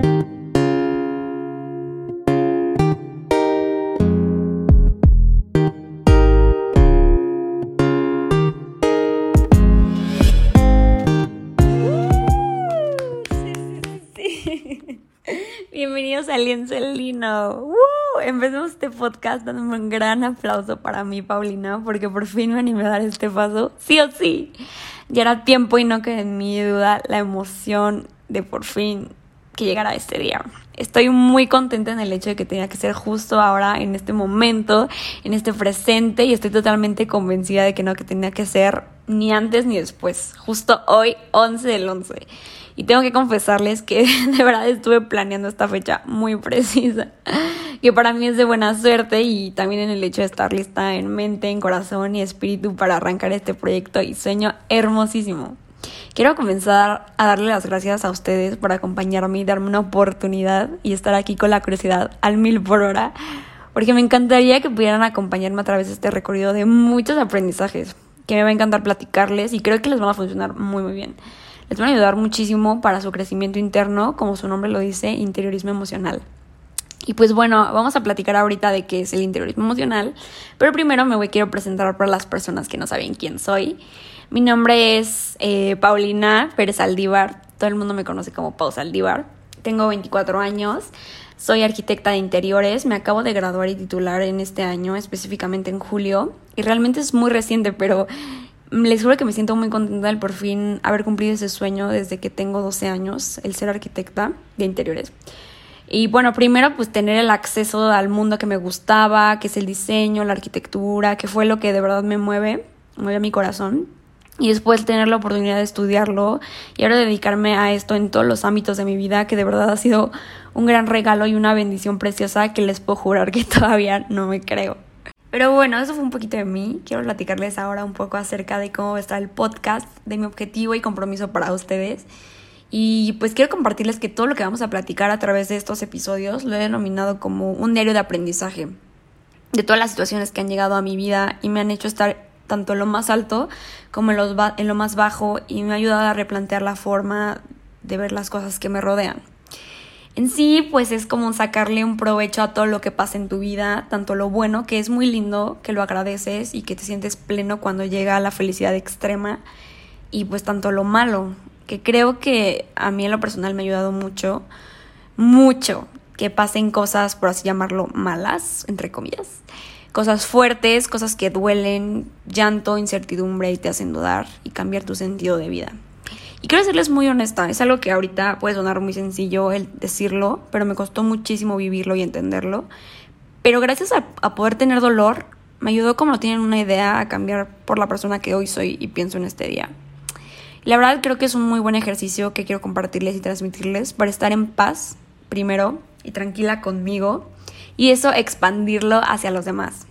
Bienvenidos a Lienzo Lino. Empecemos este podcast dándome un gran aplauso para mí, Paulina, porque por fin me animé a dar este paso, sí o sí. Ya era tiempo y no quedé en mi duda la emoción de por fin que este día. Estoy muy contenta en el hecho de que tenía que ser justo ahora, en este momento, en este presente, y estoy totalmente convencida de que no, que tenía que ser ni antes ni después, justo hoy, 11 del 11. Y tengo que confesarles que de verdad estuve planeando esta fecha muy precisa, que para mí es de buena suerte y también en el hecho de estar lista en mente, en corazón y espíritu para arrancar este proyecto y sueño hermosísimo. Quiero comenzar a darle las gracias a ustedes por acompañarme y darme una oportunidad y estar aquí con la curiosidad al mil por hora, porque me encantaría que pudieran acompañarme a través de este recorrido de muchos aprendizajes, que me va a encantar platicarles y creo que les van a funcionar muy muy bien les van a ayudar muchísimo para su crecimiento interno, como su nombre lo dice, interiorismo emocional. Y pues bueno, vamos a platicar ahorita de qué es el interiorismo emocional, pero primero me voy quiero presentar para las personas que no saben quién soy. Mi nombre es eh, Paulina Pérez Aldívar, todo el mundo me conoce como Pau Aldívar. Tengo 24 años, soy arquitecta de interiores, me acabo de graduar y titular en este año, específicamente en julio, y realmente es muy reciente, pero les juro que me siento muy contenta de por fin haber cumplido ese sueño desde que tengo 12 años, el ser arquitecta de interiores. Y bueno, primero pues tener el acceso al mundo que me gustaba, que es el diseño, la arquitectura, que fue lo que de verdad me mueve, mueve a mi corazón. Y después tener la oportunidad de estudiarlo y ahora dedicarme a esto en todos los ámbitos de mi vida, que de verdad ha sido un gran regalo y una bendición preciosa que les puedo jurar que todavía no me creo. Pero bueno, eso fue un poquito de mí. Quiero platicarles ahora un poco acerca de cómo está el podcast, de mi objetivo y compromiso para ustedes. Y pues quiero compartirles que todo lo que vamos a platicar a través de estos episodios lo he denominado como un diario de aprendizaje de todas las situaciones que han llegado a mi vida y me han hecho estar tanto en lo más alto como en, en lo más bajo y me ha ayudado a replantear la forma de ver las cosas que me rodean. En sí, pues es como sacarle un provecho a todo lo que pasa en tu vida, tanto lo bueno, que es muy lindo, que lo agradeces y que te sientes pleno cuando llega la felicidad extrema, y pues tanto lo malo, que creo que a mí en lo personal me ha ayudado mucho, mucho, que pasen cosas, por así llamarlo, malas, entre comillas. Cosas fuertes, cosas que duelen, llanto, incertidumbre y te hacen dudar y cambiar tu sentido de vida. Y quiero serles muy honesta, es algo que ahorita puede sonar muy sencillo el decirlo, pero me costó muchísimo vivirlo y entenderlo. Pero gracias a, poder tener dolor, me ayudó como no tienen una idea a cambiar por la persona que hoy soy y pienso en este día. La verdad creo que es un muy buen ejercicio que quiero compartirles y transmitirles para estar en paz primero y tranquila conmigo y eso expandirlo hacia los demás.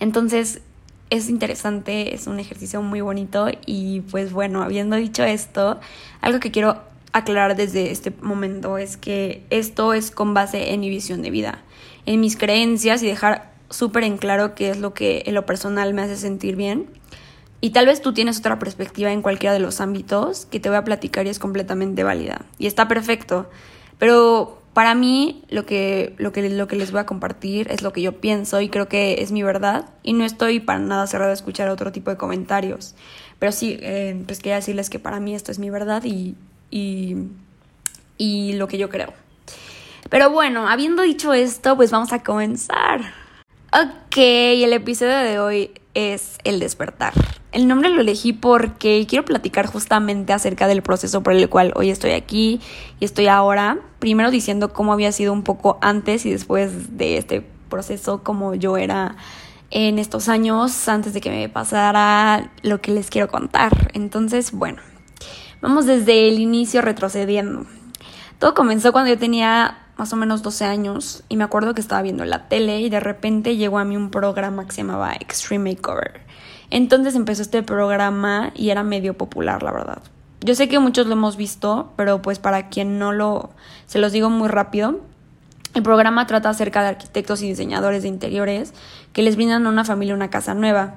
Entonces, es interesante, es un ejercicio muy bonito y pues bueno, habiendo dicho esto, algo que quiero aclarar desde este momento es que esto es con base en mi visión de vida, en mis creencias y dejar súper en claro qué es lo que en lo personal me hace sentir bien. Y tal vez tú tienes otra perspectiva en cualquiera de los ámbitos que te voy a platicar y es completamente válida. Y está perfecto. Pero para mí, lo que, lo, que, lo que les voy a compartir es lo que yo pienso y creo que es mi verdad. Y no estoy para nada cerrada a escuchar otro tipo de comentarios. Pero sí, eh, pues quería decirles que para mí esto es mi verdad y, y, y lo que yo creo. Pero bueno, habiendo dicho esto, pues vamos a comenzar. Ok, el episodio de hoy es el despertar. El nombre lo elegí porque quiero platicar justamente acerca del proceso por el cual hoy estoy aquí y estoy ahora. Primero diciendo cómo había sido un poco antes y después de este proceso, como yo era en estos años antes de que me pasara lo que les quiero contar. Entonces, bueno, vamos desde el inicio retrocediendo. Todo comenzó cuando yo tenía más o menos 12 años y me acuerdo que estaba viendo la tele y de repente llegó a mí un programa que se llamaba Extreme Makeover. Entonces empezó este programa y era medio popular, la verdad. Yo sé que muchos lo hemos visto, pero pues para quien no lo, se los digo muy rápido. El programa trata acerca de arquitectos y diseñadores de interiores que les brindan a una familia una casa nueva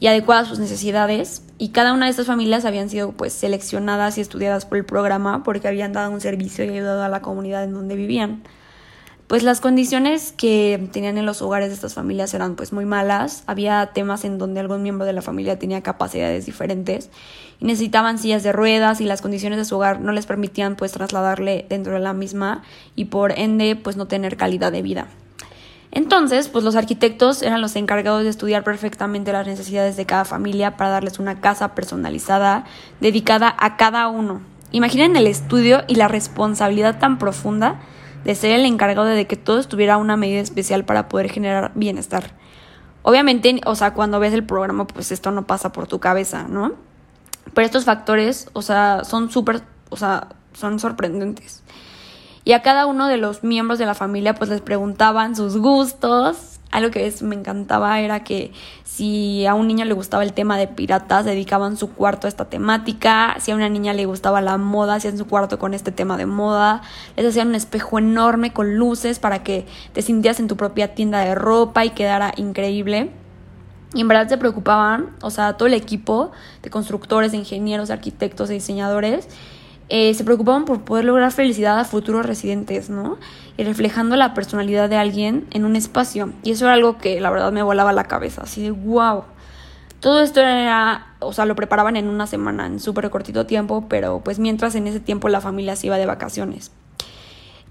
y adecuada a sus necesidades y cada una de estas familias habían sido pues seleccionadas y estudiadas por el programa porque habían dado un servicio y ayudado a la comunidad en donde vivían. Pues las condiciones que tenían en los hogares de estas familias eran pues muy malas, había temas en donde algún miembro de la familia tenía capacidades diferentes y necesitaban sillas de ruedas y las condiciones de su hogar no les permitían pues trasladarle dentro de la misma y por ende pues no tener calidad de vida. Entonces, pues los arquitectos eran los encargados de estudiar perfectamente las necesidades de cada familia para darles una casa personalizada, dedicada a cada uno. Imaginen el estudio y la responsabilidad tan profunda de ser el encargado de que todo estuviera a una medida especial para poder generar bienestar. Obviamente, o sea, cuando ves el programa, pues esto no pasa por tu cabeza, ¿no? Pero estos factores, o sea, son súper, o sea, son sorprendentes y a cada uno de los miembros de la familia pues les preguntaban sus gustos. Algo que me encantaba era que si a un niño le gustaba el tema de piratas, dedicaban su cuarto a esta temática. Si a una niña le gustaba la moda, hacían su cuarto con este tema de moda. Les hacían un espejo enorme con luces para que te sintieras en tu propia tienda de ropa y quedara increíble. Y en verdad se preocupaban, o sea, todo el equipo de constructores, de ingenieros, arquitectos, de diseñadores eh, se preocupaban por poder lograr felicidad a futuros residentes, ¿no? Y reflejando la personalidad de alguien en un espacio. Y eso era algo que la verdad me volaba la cabeza, así de wow. Todo esto era, o sea, lo preparaban en una semana, en súper cortito tiempo, pero pues mientras en ese tiempo la familia se iba de vacaciones.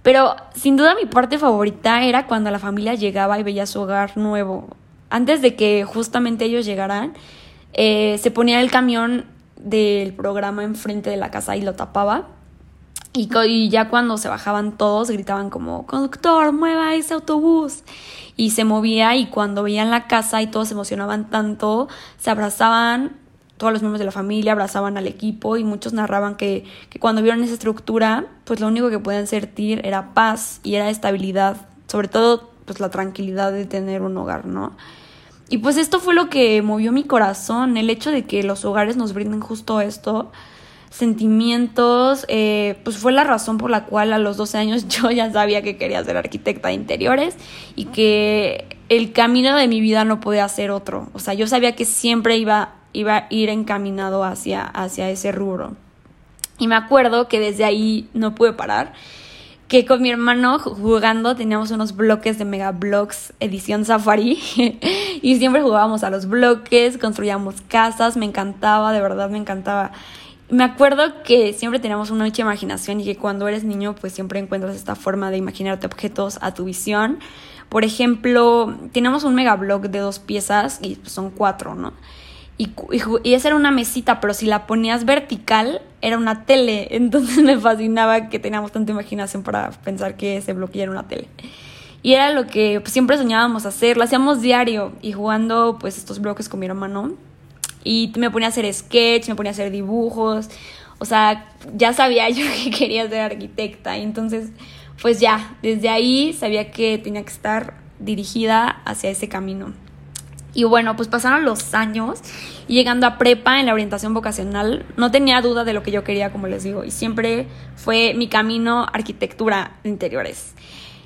Pero sin duda mi parte favorita era cuando la familia llegaba y veía su hogar nuevo. Antes de que justamente ellos llegaran, eh, se ponía el camión del programa enfrente de la casa y lo tapaba. Y, ya cuando se bajaban todos gritaban como, conductor, mueva ese autobús. Y se movía y cuando veían la casa y todos se emocionaban tanto, se abrazaban, todos los miembros de la familia abrazaban al equipo y muchos narraban que, que cuando vieron esa estructura, pues lo único que podían sentir era paz y era estabilidad, sobre todo pues la tranquilidad de tener un hogar, ¿no? Y pues esto fue lo que movió mi corazón, el hecho de que los hogares nos brinden justo esto, sentimientos, eh, pues fue la razón por la cual a los 12 años yo ya sabía que quería ser arquitecta de interiores y que el camino de mi vida no podía ser otro. O sea, yo sabía que siempre iba, iba a ir encaminado hacia, hacia ese rubro. Y me acuerdo que desde ahí no pude parar que con mi hermano jugando teníamos unos bloques de Mega Blocks edición Safari y siempre jugábamos a los bloques, construíamos casas, me encantaba, de verdad me encantaba. Me acuerdo que siempre teníamos una mucha imaginación y que cuando eres niño pues siempre encuentras esta forma de imaginarte objetos a tu visión. Por ejemplo, teníamos un mega block de dos piezas y son cuatro, ¿no? Y, y, esa era una mesita, pero si la ponías vertical, era una tele. Entonces me fascinaba que teníamos tanta imaginación para pensar que ese bloque era una tele. Y era lo que pues, siempre soñábamos hacer, lo hacíamos diario y jugando pues estos bloques con mi hermano. Y me ponía a hacer sketch, me ponía a hacer dibujos. O sea, ya sabía yo que quería ser arquitecta. Y entonces, pues ya, desde ahí sabía que tenía que estar dirigida hacia ese camino. Y bueno, pues pasaron los años y llegando a prepa en la orientación vocacional, no tenía duda de lo que yo quería, como les digo, y siempre fue mi camino arquitectura de interiores.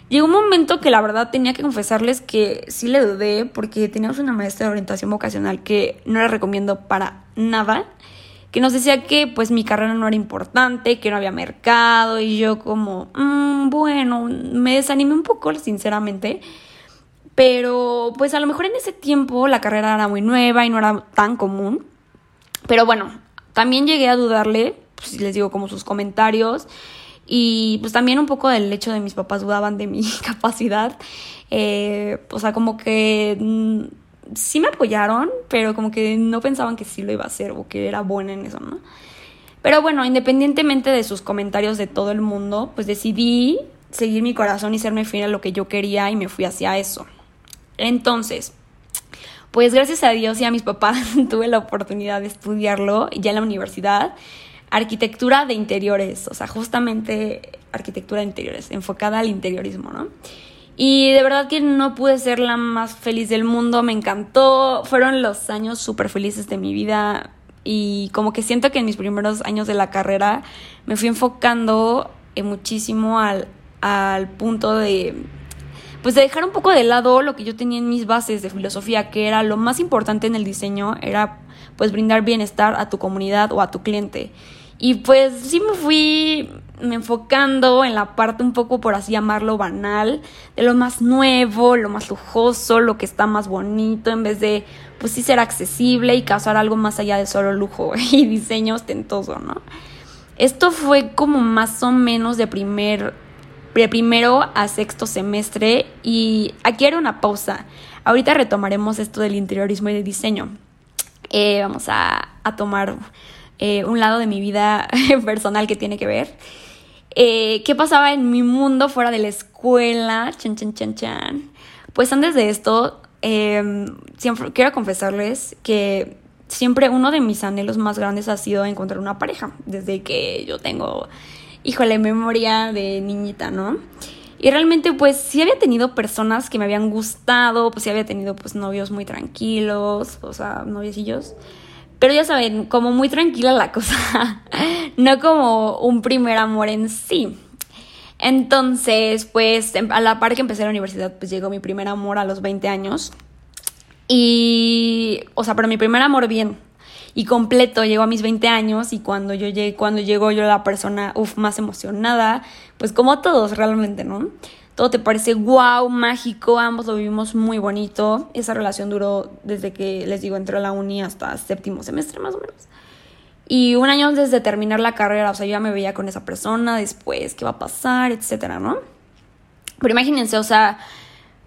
Llegó un momento que la verdad tenía que confesarles que sí le dudé porque teníamos una maestra de orientación vocacional que no la recomiendo para nada, que nos decía que pues mi carrera no era importante, que no había mercado y yo como, mm, bueno, me desanimé un poco sinceramente pero pues a lo mejor en ese tiempo la carrera era muy nueva y no era tan común. Pero bueno, también llegué a dudarle, pues les digo, como sus comentarios. Y pues también un poco del hecho de mis papás dudaban de mi capacidad. Eh, o sea, como que mm, sí me apoyaron, pero como que no pensaban que sí lo iba a hacer o que era buena en eso, ¿no? Pero bueno, independientemente de sus comentarios de todo el mundo, pues decidí seguir mi corazón y serme fiel a lo que yo quería y me fui hacia eso. Entonces, pues gracias a Dios y a mis papás tuve la oportunidad de estudiarlo ya en la universidad, arquitectura de interiores, o sea, justamente arquitectura de interiores, enfocada al interiorismo, ¿no? Y de verdad que no pude ser la más feliz del mundo, me encantó, fueron los años súper felices de mi vida y como que siento que en mis primeros años de la carrera me fui enfocando muchísimo al, al punto de pues de dejar un poco de lado lo que yo tenía en mis bases de filosofía, que era lo más importante en el diseño, era pues brindar bienestar a tu comunidad o a tu cliente. Y pues sí me fui enfocando en la parte un poco, por así llamarlo, banal, de lo más nuevo, lo más lujoso, lo que está más bonito, en vez de, pues sí ser accesible y causar algo más allá de solo lujo y diseño ostentoso, ¿no? Esto fue como más o menos de primer de primero a sexto semestre y aquí era una pausa. Ahorita retomaremos esto del interiorismo y del diseño. Eh, vamos a, tomar eh, un lado de mi vida personal que tiene que ver. Eh, ¿Qué pasaba en mi mundo fuera de la escuela? Chan, chan, chan, chan. Pues antes de esto, em, siempre quiero confesarles que siempre uno de mis anhelos más grandes ha sido encontrar una pareja. Desde que yo tengo híjole, memoria de niñita, ¿no? Y realmente pues sí había tenido personas que me habían gustado, pues sí había tenido pues novios muy tranquilos, o sea, noviecillos. Pero ya saben, como muy tranquila la cosa, no como un primer amor en sí. Entonces, pues em, a la par que empecé la universidad, pues llegó mi primer amor a los 20 años. Y, o sea, pero mi primer amor bien, y completo. Llegó a mis 20 años y cuando yo llegué, cuando llegó yo la persona, uff, más emocionada, pues como todos realmente, ¿no? Todo te parece wow, mágico, ambos lo vivimos muy bonito. Esa relación duró desde que, les digo, entré a la uni hasta séptimo semestre más o menos. Y un año antes terminar la carrera, o sea, yo ya me veía con esa persona, después, qué va a pasar, etcétera, ¿no? Pero imagínense, o sea,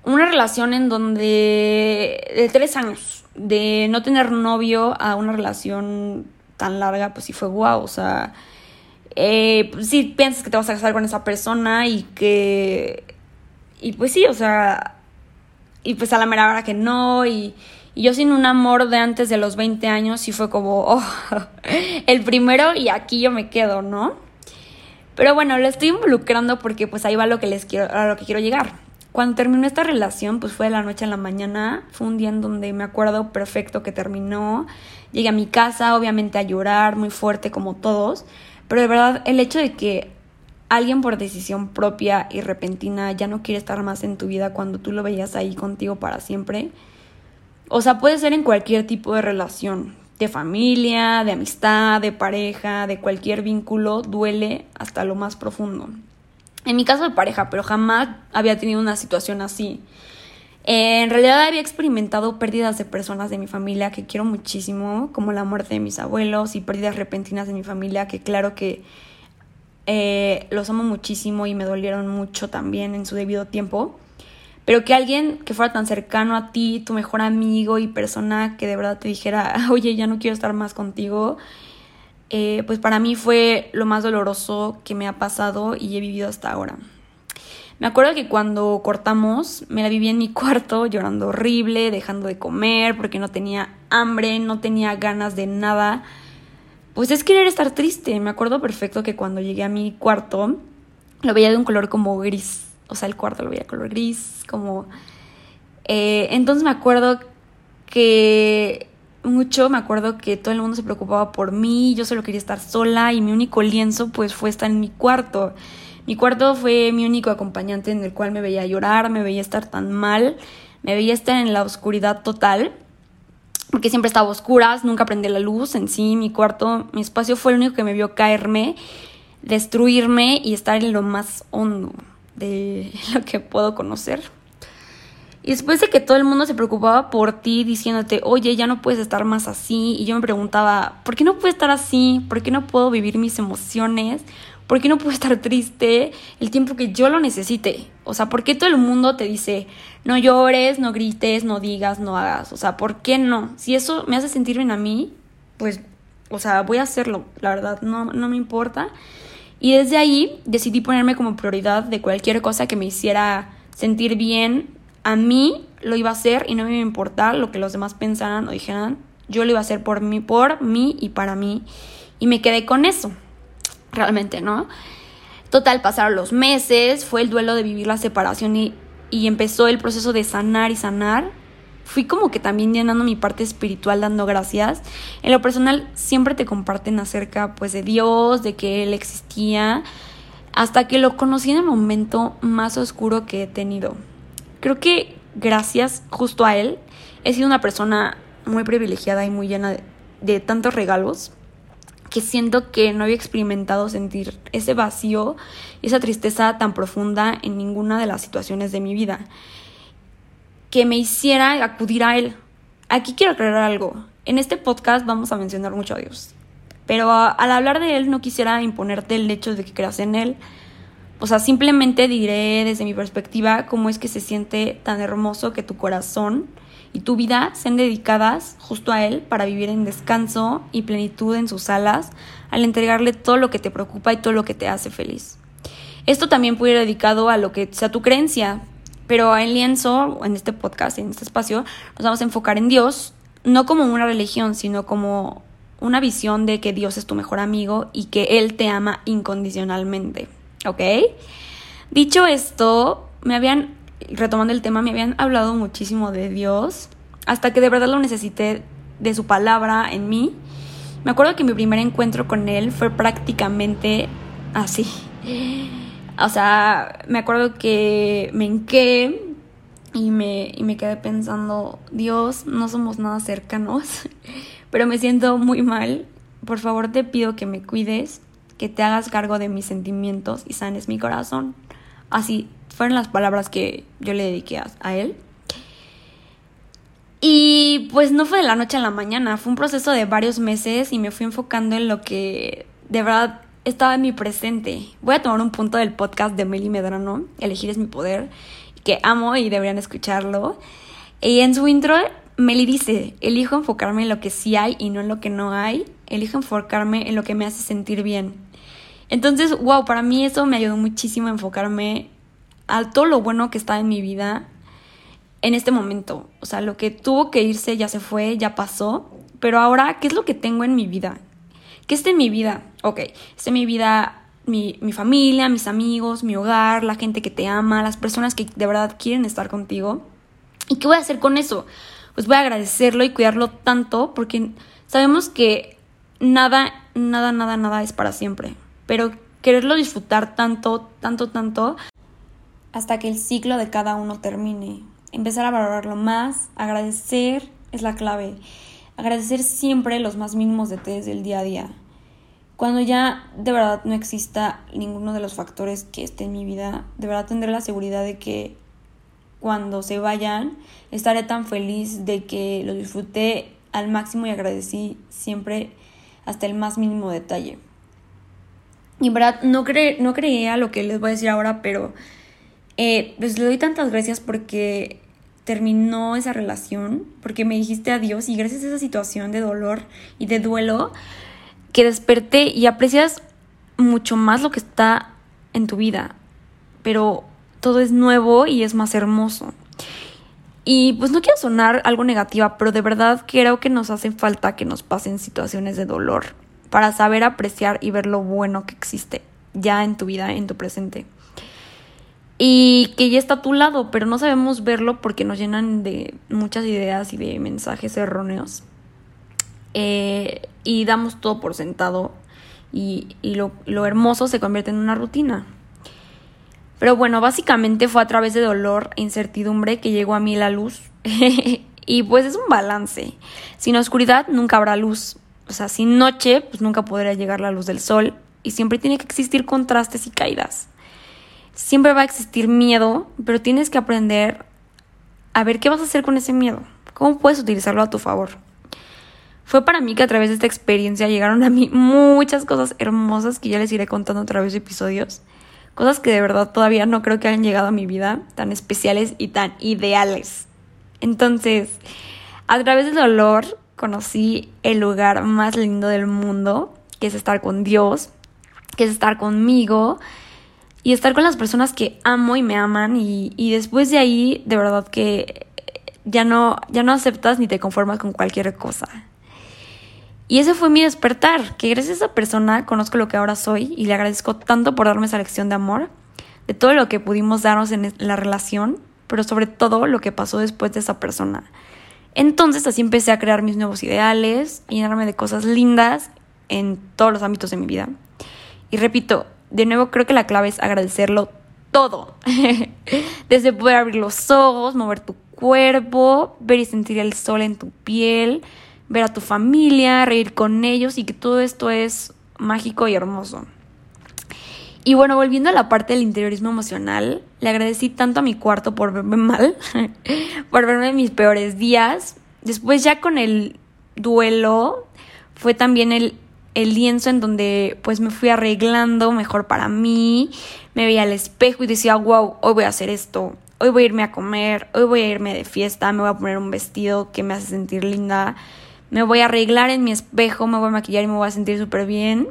una relación en donde de tres años, de no tener novio a una relación tan larga, pues sí fue guau, o sea, eh, pues sí piensas que te vas a casar con esa persona y que, y pues sí, o sea, y pues a la mera hora que no, y, y yo sin un amor de antes de los 20 años, sí fue como, oh, el primero y aquí yo me quedo, ¿no? Pero bueno, lo estoy involucrando porque pues ahí va lo que les quiero, a lo que quiero llegar. Cuando terminó esta relación, pues fue de la noche a la mañana, fue un día en donde me acuerdo perfecto que terminó, llegué a mi casa, obviamente a llorar muy fuerte como todos, pero de verdad el hecho de que alguien por decisión propia y repentina ya no quiere estar más en tu vida cuando tú lo veías ahí contigo para siempre, o sea, puede ser en cualquier tipo de relación, de familia, de amistad, de pareja, de cualquier vínculo, duele hasta lo más profundo. En mi caso de pareja, pero jamás había tenido una situación así. En realidad había experimentado pérdidas de personas de mi familia que quiero muchísimo, como la muerte de mis abuelos y pérdidas repentinas de mi familia que claro que eh, los amo muchísimo y me dolieron mucho también en su debido tiempo. Pero que alguien que fuera tan cercano a ti, tu mejor amigo y persona que de verdad te dijera, oye, ya no quiero estar más contigo, eh, pues para mí fue lo más doloroso que me ha pasado y he vivido hasta ahora. Me acuerdo que cuando cortamos me la viví en mi cuarto llorando horrible, dejando de comer porque no tenía hambre, no tenía ganas de nada. Pues es querer estar triste. Me acuerdo perfecto que cuando llegué a mi cuarto lo veía de un color como gris. O sea, el cuarto lo veía color gris, como... Eh, entonces me acuerdo que mucho, me acuerdo que todo el mundo se preocupaba por mí, yo solo quería estar sola y mi único lienzo pues fue estar en mi cuarto. Mi cuarto fue mi único acompañante en el cual me veía llorar, me veía estar tan mal, me veía estar en la oscuridad total, porque siempre estaba oscuras, nunca prendí la luz en sí, mi cuarto, mi espacio fue el único que me vio caerme, destruirme y estar en lo más hondo de lo que puedo conocer. Y después de que todo el mundo se preocupaba por ti diciéndote, oye, ya no puedes estar más así, y yo me preguntaba, ¿por qué no puedo estar así? ¿Por qué no puedo vivir mis emociones? ¿Por qué no puedo estar triste el tiempo que yo lo necesite? O sea, ¿por qué todo el mundo te dice, no llores, no grites, no digas, no hagas? O sea, ¿por qué no? Si eso me hace sentir bien a mí, pues, o sea, voy a hacerlo, la verdad, no, no me importa. Y desde ahí decidí ponerme como prioridad de cualquier cosa que me hiciera sentir bien a mí lo iba a hacer y no me iba a importar lo que los demás pensaran o dijeran. Yo lo iba a hacer por mí, por mí y para mí. Y me quedé con eso. Realmente, ¿no? Total, pasaron los meses, fue el duelo de vivir la separación y, y empezó el proceso de sanar y sanar. Fui como que también llenando mi parte espiritual dando gracias. En lo personal siempre te comparten acerca pues de Dios, de que Él existía, hasta que lo conocí en el momento más oscuro que he tenido creo que gracias justo a él he sido una persona muy privilegiada y muy llena de, tantos regalos que siento que no había experimentado sentir ese vacío esa tristeza tan profunda en ninguna de las situaciones de mi vida que me hiciera acudir a él. Aquí quiero aclarar algo. En este podcast vamos a mencionar mucho a Dios. Pero al hablar de Él no quisiera imponerte el hecho de que creas en Él. O sea, simplemente diré desde mi perspectiva cómo es que se siente tan hermoso que tu corazón y tu vida sean dedicadas justo a Él para vivir en descanso y plenitud en sus alas al entregarle todo lo que te preocupa y todo lo que te hace feliz. Esto también puede ir dedicado a lo que sea tu creencia, pero en lienzo, en este podcast, en este espacio, nos vamos a enfocar en Dios, no como una religión, sino como una visión de que Dios es tu mejor amigo y que Él te ama incondicionalmente, ¿ok? Dicho esto, me habían retomando el tema, me habían hablado muchísimo de Dios, hasta que de verdad lo necesité de su palabra en mí. Me acuerdo que mi primer encuentro con él fue prácticamente así. O sea, me acuerdo que me enqué y me, y me quedé pensando, Dios, no somos nada cercanos, pero me siento muy mal. Por favor te pido que me cuides, que te hagas cargo de mis sentimientos y sanes mi corazón. Así, fueron las palabras que yo le dediqué a, él. Y pues no fue de la noche a la mañana, fue un proceso de varios meses y me fui enfocando en lo que de verdad estaba en mi presente. Voy a tomar un punto del podcast de Meli Medrano, Elegir es mi poder, que amo y deberían escucharlo. Y en su intro, Meli dice, elijo enfocarme en lo que sí hay y no en lo que no hay. Elijo enfocarme en lo que me hace sentir bien. Entonces, wow, para mí eso me ayudó muchísimo a enfocarme a todo lo bueno que está en mi vida en este momento. O sea, lo que tuvo que irse ya se fue, ya pasó. Pero ahora, ¿qué es lo que tengo en mi vida? ¿Qué está en mi vida? Ok, está en mi vida mi, mi, familia, mis amigos, mi hogar, la gente que te ama, las personas que de verdad quieren estar contigo. ¿Y qué voy a hacer con eso? Pues voy a agradecerlo y cuidarlo tanto porque sabemos que nada, nada, nada, nada es para siempre. Pero quererlo disfrutar tanto, tanto, tanto, hasta que el ciclo de cada uno termine. Empezar a valorarlo más, agradecer es la clave. Agradecer siempre los más mínimos detalles del día a día. Cuando ya de verdad no exista ninguno de los factores que esté en mi vida, de verdad tendré la seguridad de que cuando se vayan estaré tan feliz de que lo disfruté al máximo y agradecí siempre hasta el más mínimo detalle. Y en verdad no, cre no creía lo que les voy a decir ahora, pero eh, pues le doy tantas gracias porque terminó esa relación, porque me dijiste adiós y gracias a esa situación de dolor y de duelo que desperté y aprecias mucho más lo que está en tu vida, pero todo es nuevo y es más hermoso. Y pues no quiero sonar algo negativa, pero de verdad creo que nos hace falta que nos pasen situaciones de dolor para saber apreciar y ver lo bueno que existe ya en tu vida, en tu presente y que ya está a tu lado, pero no sabemos verlo porque nos llenan de muchas ideas y de mensajes erróneos. Eh, y damos todo por sentado y, lo, lo hermoso se convierte en una rutina. Pero bueno, básicamente fue a través de dolor e incertidumbre que llegó a mí la luz. y pues es un balance. Sin oscuridad nunca habrá luz. O sea, sin noche, pues nunca podrá llegar la luz del sol. Y siempre tiene que existir contrastes y caídas. Siempre va a existir miedo, pero tienes que aprender a ver qué vas a hacer con ese miedo. ¿Cómo puedes utilizarlo a tu favor? Fue para mí que a través de esta experiencia llegaron a mí muchas cosas hermosas que ya les iré contando a través de episodios. Cosas que de verdad todavía no creo que hayan llegado a mi vida, tan especiales y tan ideales. Entonces, a través del dolor conocí el lugar más lindo del mundo, que es estar con Dios, que es estar conmigo, y estar con las personas que amo y me aman y, y después de ahí de verdad que ya no, ya no aceptas ni te conformas con cualquier cosa. Y ese fue mi despertar, que gracias a esa persona conozco lo que ahora soy y le agradezco tanto por darme esa lección de amor, de todo lo que pudimos darnos en la relación, pero sobre todo lo que pasó después de esa persona. Entonces así empecé a crear mis nuevos ideales, a llenarme de cosas lindas en todos los ámbitos de mi vida. Y repito, de nuevo creo que la clave es agradecerlo todo. Desde poder abrir los ojos, mover tu cuerpo, ver y sentir el sol en tu piel, ver a tu familia, reír con ellos y que todo esto es mágico y hermoso. Y bueno, volviendo a la parte del interiorismo emocional, le agradecí tanto a mi cuarto por verme mal, por verme en mis peores días. Después ya con el duelo fue también el, el lienzo en donde pues me fui arreglando mejor para mí, me veía al espejo y decía, wow, hoy voy a hacer esto, hoy voy a irme a comer, hoy voy a irme de fiesta, me voy a poner un vestido que me hace sentir linda, me voy a arreglar en mi espejo, me voy a maquillar y me voy a sentir súper bien.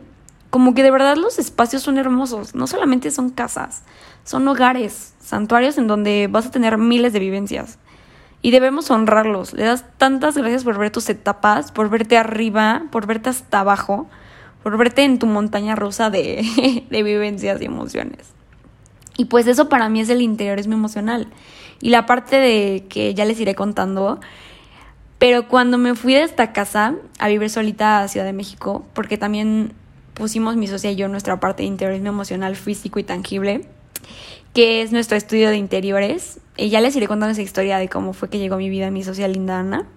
Como que de verdad los espacios son hermosos, no solamente son casas, son hogares, santuarios en donde vas a tener miles de vivencias. Y debemos honrarlos. Le das tantas gracias por ver tus etapas, por verte arriba, por verte hasta abajo, por verte en tu montaña rusa de, de vivencias y emociones. Y pues eso para mí es el interiorismo emocional. Y la parte de que ya les iré contando pero cuando me fui de esta casa a vivir solita a Ciudad de México, porque también pusimos mi socia y yo nuestra parte de interiorismo emocional, físico y tangible, que es nuestro estudio de interiores. Y ya les iré contando esa historia de cómo fue que llegó mi vida mi socia linda Ana.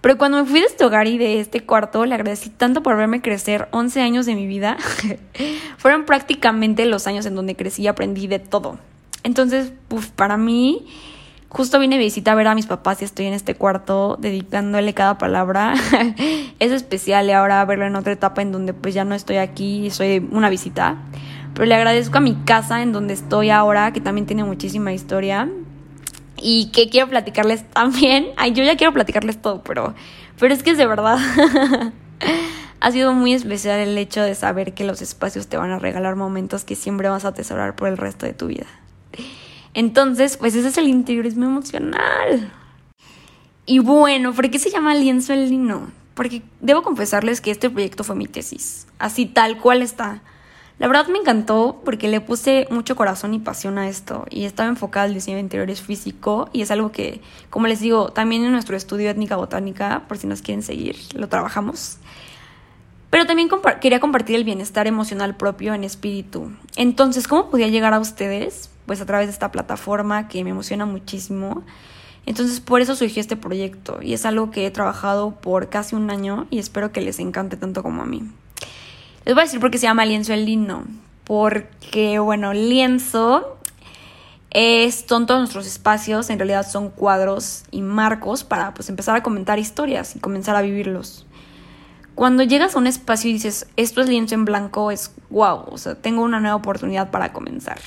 Pero cuando me fui de este hogar y de este cuarto, le agradecí tanto por verme crecer 11 años de mi vida. Fueron prácticamente los años en donde crecí y aprendí de todo. Entonces, pues para mí Justo vine a visitar a ver a mis papás y estoy en este cuarto dedicándole cada palabra. es especial y ahora verlo en otra etapa en donde pues ya no estoy aquí y soy una visita. Pero le agradezco a mi casa en donde estoy ahora, que también tiene muchísima historia. Y que quiero platicarles también. Ay, yo ya quiero platicarles todo, pero, pero es que es de verdad. ha sido muy especial el hecho de saber que los espacios te van a regalar momentos que siempre vas a atesorar por el resto de tu vida. Entonces, pues ese es el interiorismo emocional. Y bueno, ¿por qué se llama lienzo el lino? Porque debo confesarles que este proyecto fue mi tesis, así tal cual está. La verdad me encantó porque le puse mucho corazón y pasión a esto y estaba enfocada al diseño de interiores físico y es algo que, como les digo, también en nuestro estudio étnica botánica, por si nos quieren seguir, lo trabajamos. Pero también quería compartir el bienestar emocional propio en espíritu. Entonces, ¿cómo podía llegar a ustedes? Pues a través de esta plataforma que me emociona muchísimo. Entonces por eso surgió este proyecto y es algo que he trabajado por casi un año y espero que les encante tanto como a mí. Les voy a decir por qué se llama lienzo el lino. Porque, bueno, lienzo es, son todos nuestros espacios, en realidad son cuadros y marcos para pues empezar a comentar historias y comenzar a vivirlos. Cuando llegas a un espacio y dices, esto es lienzo en blanco, es wow, o sea, tengo una nueva oportunidad para comenzar.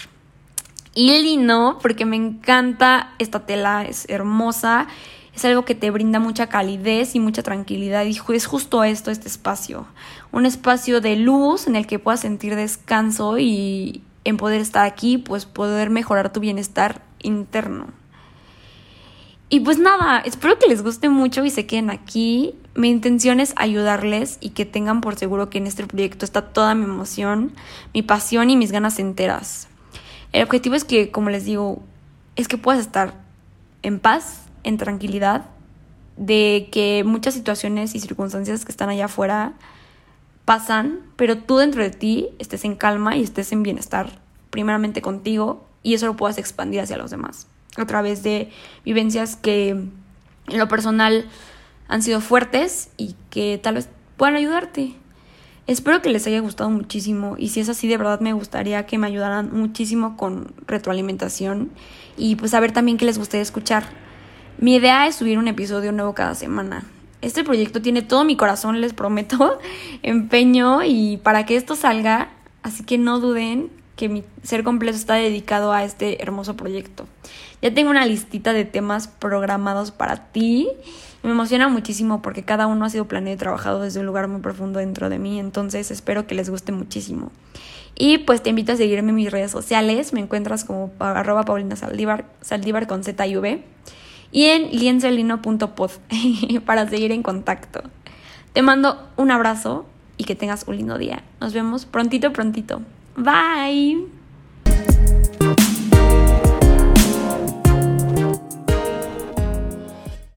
Y lino, porque me encanta esta tela, es hermosa, es algo que te brinda mucha calidez y mucha tranquilidad. Y es justo esto, este espacio. Un espacio de luz en el que puedas sentir descanso y en poder estar aquí, pues poder mejorar tu bienestar interno. Y pues nada, espero que les guste mucho y se queden aquí. Mi intención es ayudarles y que tengan por seguro que en este proyecto está toda mi emoción, mi pasión y mis ganas enteras. El objetivo es que, como les digo, es que puedas estar en paz, en tranquilidad, de que muchas situaciones y circunstancias que están allá afuera pasan, pero tú dentro de ti estés en calma y estés en bienestar, primeramente contigo, y eso lo puedas expandir hacia los demás, a través de vivencias que en lo personal han sido fuertes y que tal vez puedan ayudarte. Espero que les haya gustado muchísimo y si es así de verdad me gustaría que me ayudaran muchísimo con retroalimentación y pues saber también qué les gustaría escuchar. Mi idea es subir un episodio nuevo cada semana. Este proyecto tiene todo mi corazón, les prometo, empeño y para que esto salga, así que no duden que mi ser completo está dedicado a este hermoso proyecto. Ya tengo una listita de temas programados para ti me emociona muchísimo porque cada uno ha sido planeado y trabajado desde un lugar muy profundo dentro de mí, entonces espero que les guste muchísimo. Y pues te invito a seguirme en mis redes sociales, me encuentras como arroba paulina saldívar, con Z y V, y en lienzelino.pod para seguir en contacto. Te mando un abrazo y que tengas un lindo día. Nos vemos prontito, prontito. Bye.